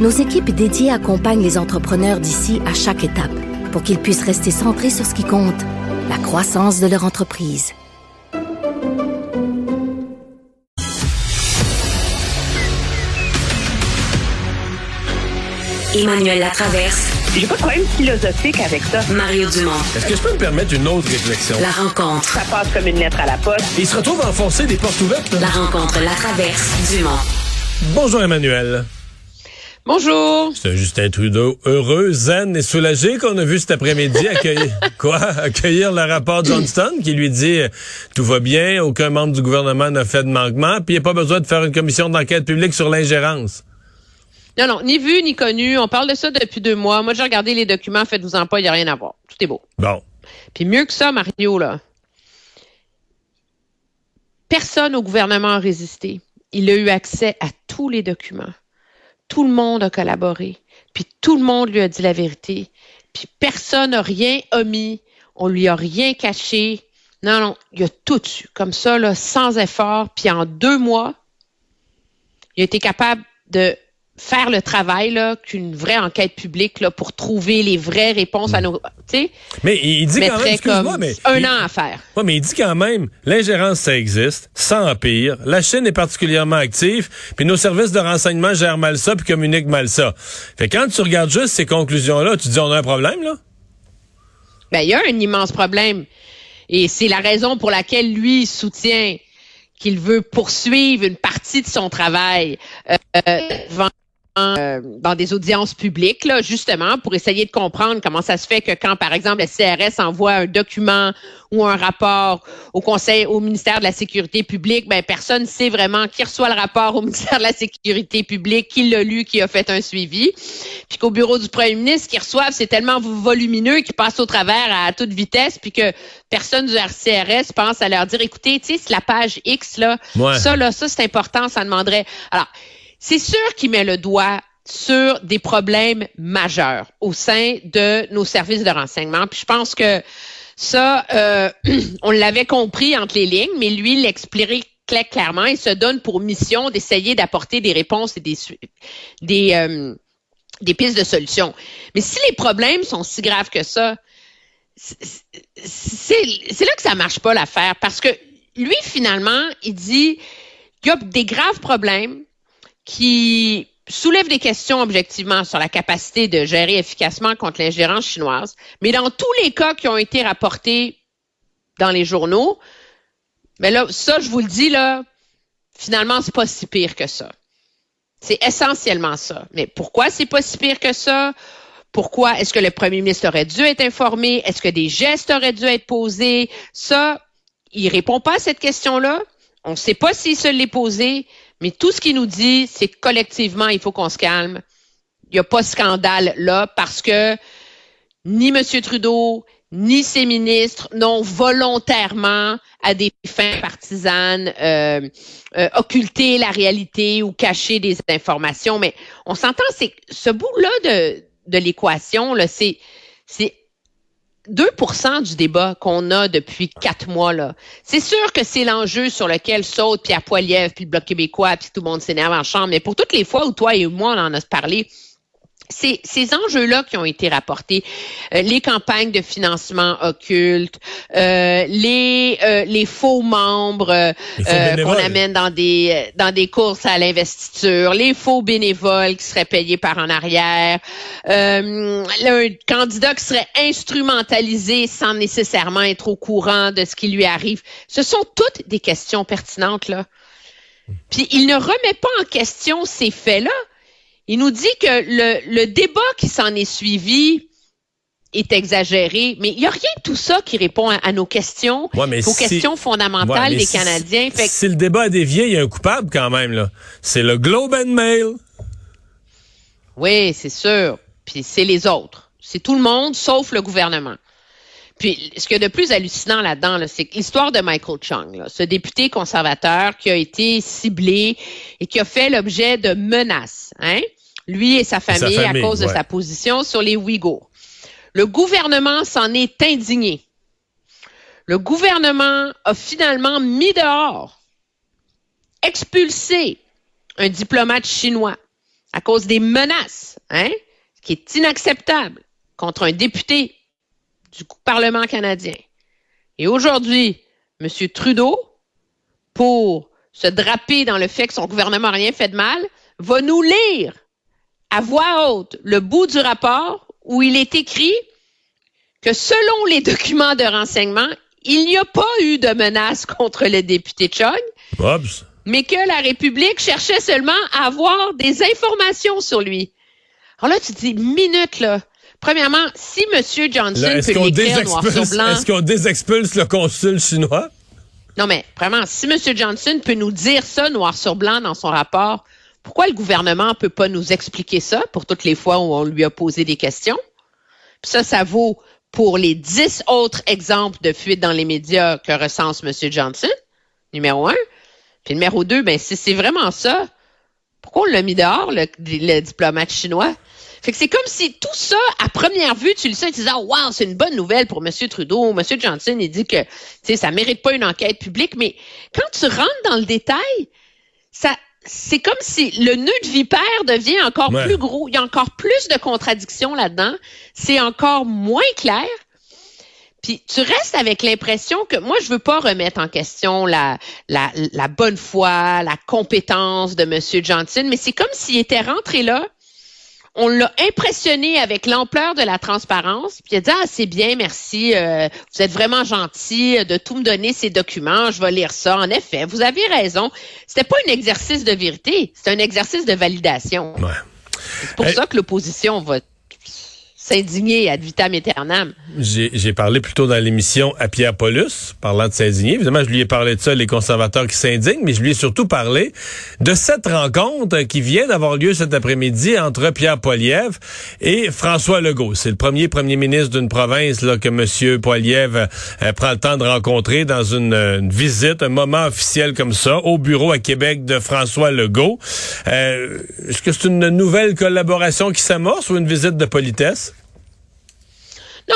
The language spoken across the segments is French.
nos équipes dédiées accompagnent les entrepreneurs d'ici à chaque étape pour qu'ils puissent rester centrés sur ce qui compte, la croissance de leur entreprise. Emmanuel Latraverse. J'ai pas de problème philosophique avec ça. Mario Dumont. Est-ce que je peux me permettre une autre réflexion? La rencontre. Ça passe comme une lettre à la poste. Il se retrouve à enfoncer des portes ouvertes. Là. La rencontre, la traverse, Dumont. Bonjour Emmanuel. Bonjour. C'est Justin Trudeau, heureux, zen et soulagé qu'on a vu cet après-midi accueillir, quoi, accueillir le rapport Johnston qui lui dit euh, tout va bien, aucun membre du gouvernement n'a fait de manquement, puis il n'y a pas besoin de faire une commission d'enquête publique sur l'ingérence. Non, non, ni vu ni connu. On parle de ça depuis deux mois. Moi, j'ai regardé les documents, faites-vous-en pas, il n'y a rien à voir. Tout est beau. Bon. Puis mieux que ça, Mario, là. Personne au gouvernement a résisté. Il a eu accès à tous les documents. Tout le monde a collaboré. Puis tout le monde lui a dit la vérité. Puis personne n'a rien omis. On lui a rien caché. Non, non, il a tout. Comme ça, là, sans effort. Puis en deux mois, il a été capable de faire le travail là qu'une vraie enquête publique là pour trouver les vraies réponses à nos tu sais Mais il dit quand même, comme mais un il- an à faire. Ouais, mais il dit quand même, l'ingérence, ça existe, ça empire, la Chine est particulièrement active, puis nos services de renseignement gèrent mal ça, puis communiquent mal ça. Fait que quand tu regardes juste ces conclusions-là, tu te dis, on a un problème, là? Ben il y a un immense problème et c'est la raison pour laquelle lui soutient qu'il veut poursuivre une partie de son travail euh, devant euh, dans des audiences publiques, là, justement, pour essayer de comprendre comment ça se fait que quand, par exemple, le CRS envoie un document ou un rapport au Conseil, au ministère de la Sécurité publique, ben, personne ne sait vraiment qui reçoit le rapport au ministère de la Sécurité publique, qui l'a lu, qui a fait un suivi. Puis qu'au bureau du premier ministre, qui reçoivent, c'est tellement volumineux qu'ils passent au travers à toute vitesse, puis que personne du RCRS pense à leur dire, écoutez, tu sais, c'est la page X, là, Ouais. ça, là, ça, c'est important, ça demanderait. Alors, c'est sûr qu'il met le doigt sur des problèmes majeurs au sein de nos services de renseignement. Puis je pense que ça, euh, on l'avait compris entre les lignes, mais lui il clairement et se donne pour mission d'essayer d'apporter des réponses et des, euh, des pistes de solutions. Mais si les problèmes sont si graves que ça, c'est là que ça marche pas l'affaire parce que lui finalement il dit il y a des graves problèmes qui soulèvent des questions objectivement sur la capacité de gérer efficacement contre l'ingérence chinoise, mais dans tous les cas qui ont été rapportés dans les journaux, mais là, ça, je vous le dis, là, finalement, c'est pas si pire que ça. C'est essentiellement ça. Mais pourquoi c'est pas si pire que ça? Pourquoi est-ce que le premier ministre aurait dû être informé? Est-ce que des gestes auraient dû être posés? Ça, il répond pas à cette question-là. On ne sait pas s'il se l'est posé, mais tout ce qu'il nous dit, c'est collectivement, il faut qu'on se calme. Il n'y a pas de scandale là parce que ni M. Trudeau, ni ses ministres n'ont volontairement, à des fins partisanes, euh, euh, occulté la réalité ou caché des informations. Mais on s'entend, c'est ce bout-là de, de l'équation, là, c'est 2% du débat qu'on a depuis quatre mois. là. C'est sûr que c'est l'enjeu sur lequel saute Pierre Poilievre, puis le Bloc québécois, puis tout le monde s'énerve en chambre. Mais pour toutes les fois où toi et moi, on en a parlé, c'est ces enjeux-là qui ont été rapportés, Euh, les campagnes de financement occulte, euh, les euh, les faux membres euh, euh, qu'on amène dans des dans des courses à l'investiture, les faux bénévoles qui seraient payés par en arrière, euh, le candidat qui serait instrumentalisé sans nécessairement être au courant de ce qui lui arrive. Ce sont toutes des questions pertinentes là. Puis il ne remet pas en question ces faits-là. Il nous dit que le, le débat qui s'en est suivi est exagéré, mais il n'y a rien de tout ça qui répond à, à nos questions, Ouais, mais aux si- questions fondamentales Ouais, des si- Canadiens. Fait que- Si le débat a dévié, il y a un coupable quand même, là. C'est le Globe and Mail. Oui, c'est sûr. Puis c'est les autres. C'est tout le monde sauf le gouvernement. Puis ce qu'il y a de plus hallucinant là-dedans, là, c'est l'histoire de Michael Chung, là, ce député conservateur qui a été ciblé et qui a fait l'objet de menaces, hein? lui et sa famille, famille, à cause de sa position sur les Ouïghours. Le gouvernement s'en est indigné. Le gouvernement a finalement mis dehors, expulsé un diplomate chinois à cause des menaces, hein, ce qui est inacceptable contre un député du Parlement canadien. Et aujourd'hui, M. Trudeau, pour se draper dans le fait que son gouvernement n'a rien fait de mal, va nous lire à voix haute le bout du rapport où il est écrit que selon les documents de renseignement, il n'y a pas eu de menace contre le député Chung, mais que la République cherchait seulement à avoir des informations sur lui. Alors là, tu te dis, minute, là. Premièrement, si M. Johnson Là, peut l'écrire noir sur blanc... est-ce qu'on désexpulse le consul chinois? Non, mais vraiment, si M. Johnson peut nous dire ça noir sur blanc dans son rapport, pourquoi le gouvernement peut pas nous expliquer ça pour toutes les fois où on lui a posé des questions? Puis ça, ça vaut pour les dix autres exemples de fuite dans les médias que recense M. Johnson, numéro un. Puis numéro deux, ben si c'est vraiment ça, pourquoi on l'a mis dehors, le, le diplomate chinois? Fait que c'est comme si tout ça, à première vue, tu le sais, tu disais, oh, wow, c'est une bonne nouvelle pour M. Trudeau. M. Johnson, il dit que, tu sais, ça mérite pas une enquête publique, mais quand tu rentres dans le détail, ça, c'est comme si le nœud de vipère devient encore Ouais. plus gros. Il y a encore plus de contradictions là-dedans. C'est encore moins clair. Puis tu restes avec l'impression que moi, je veux pas remettre en question la, la, la bonne foi, la compétence de M. Johnson, mais c'est comme s'il était rentré là, on l'a impressionné avec l'ampleur de la transparence, puis il a dit ah c'est bien, merci, euh, vous êtes vraiment gentil de tout me donner ces documents, je vais lire ça. En effet, vous avez raison. C'était pas un exercice de vérité, c'est un exercice de validation. Ouais. C'est pour ça que l'opposition va aeternam. J'ai parlé plus tôt dans l'émission à Pierre Paulus, parlant de s'indigner. Évidemment, je lui ai parlé de ça, les conservateurs qui s'indignent, mais je lui ai surtout parlé de cette rencontre qui vient d'avoir lieu cet après-midi entre Pierre Poilievre et François Legault. C'est le premier premier ministre d'une province là, que M. Poilievre euh, prend le temps de rencontrer dans une, une visite, un moment officiel comme ça, au bureau à Québec de François Legault. Euh, Est-ce que c'est une nouvelle collaboration qui s'amorce ou une visite de politesse?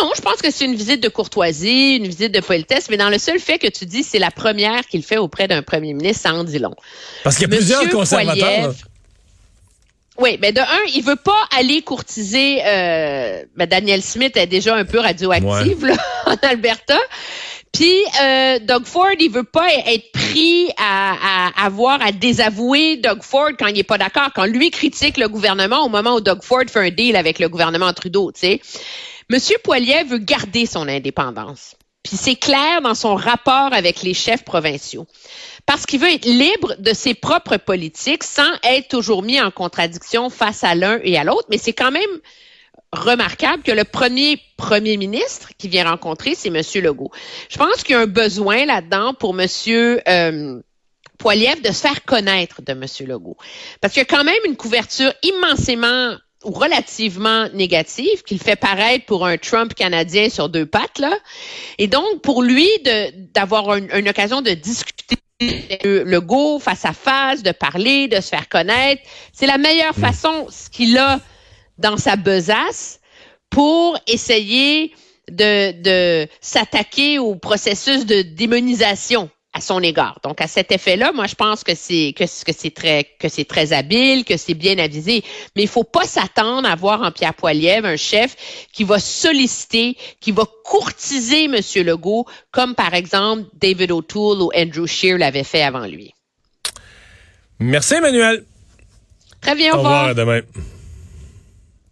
Non, je pense que c'est une visite de courtoisie, une visite de politesse, mais dans le seul fait que tu dis c'est la première qu'il fait auprès d'un premier ministre, ça en dit long. Parce qu'il y a Monsieur plusieurs conservateurs. Oui, mais de un, il veut pas aller courtiser. Euh, ben Daniel Smith est déjà un peu radioactive là, en Alberta. Puis euh, Doug Ford, il veut pas être pris à, à avoir à désavouer Doug Ford quand il est pas d'accord, quand lui critique le gouvernement au moment où Doug Ford fait un deal avec le gouvernement Trudeau, tu sais. Monsieur Poilier veut garder son indépendance. Puis c'est clair dans son rapport avec les chefs provinciaux. Parce qu'il veut être libre de ses propres politiques sans être toujours mis en contradiction face à l'un et à l'autre. Mais c'est quand même remarquable que le premier premier ministre qui vient rencontrer, c'est M. Legault. Je pense qu'il y a un besoin là-dedans pour M. Euh, Poiliev de se faire connaître de M. Legault. Parce qu'il y a quand même une couverture immensément ou relativement négative qu'il fait paraître pour un Trump canadien sur deux pattes là. Et donc pour lui d'avoir un- une occasion de discuter avec Legault face à face, de parler, de se faire connaître, c'est la meilleure façon ce qu'il a dans sa besace pour essayer de, de s'attaquer au processus de démonisation à son égard. Donc à cet effet-là, moi je pense que c'est que, que c'est très que c'est très habile, que c'est bien avisé, mais il faut pas s'attendre à voir en Pierre Poilievre un chef qui va solliciter, qui va courtiser M. Legault, comme par exemple David O'Toole ou Andrew Scheer l'avaient fait avant lui. Merci, Emmanuel. Très bien, Au revoir, à demain.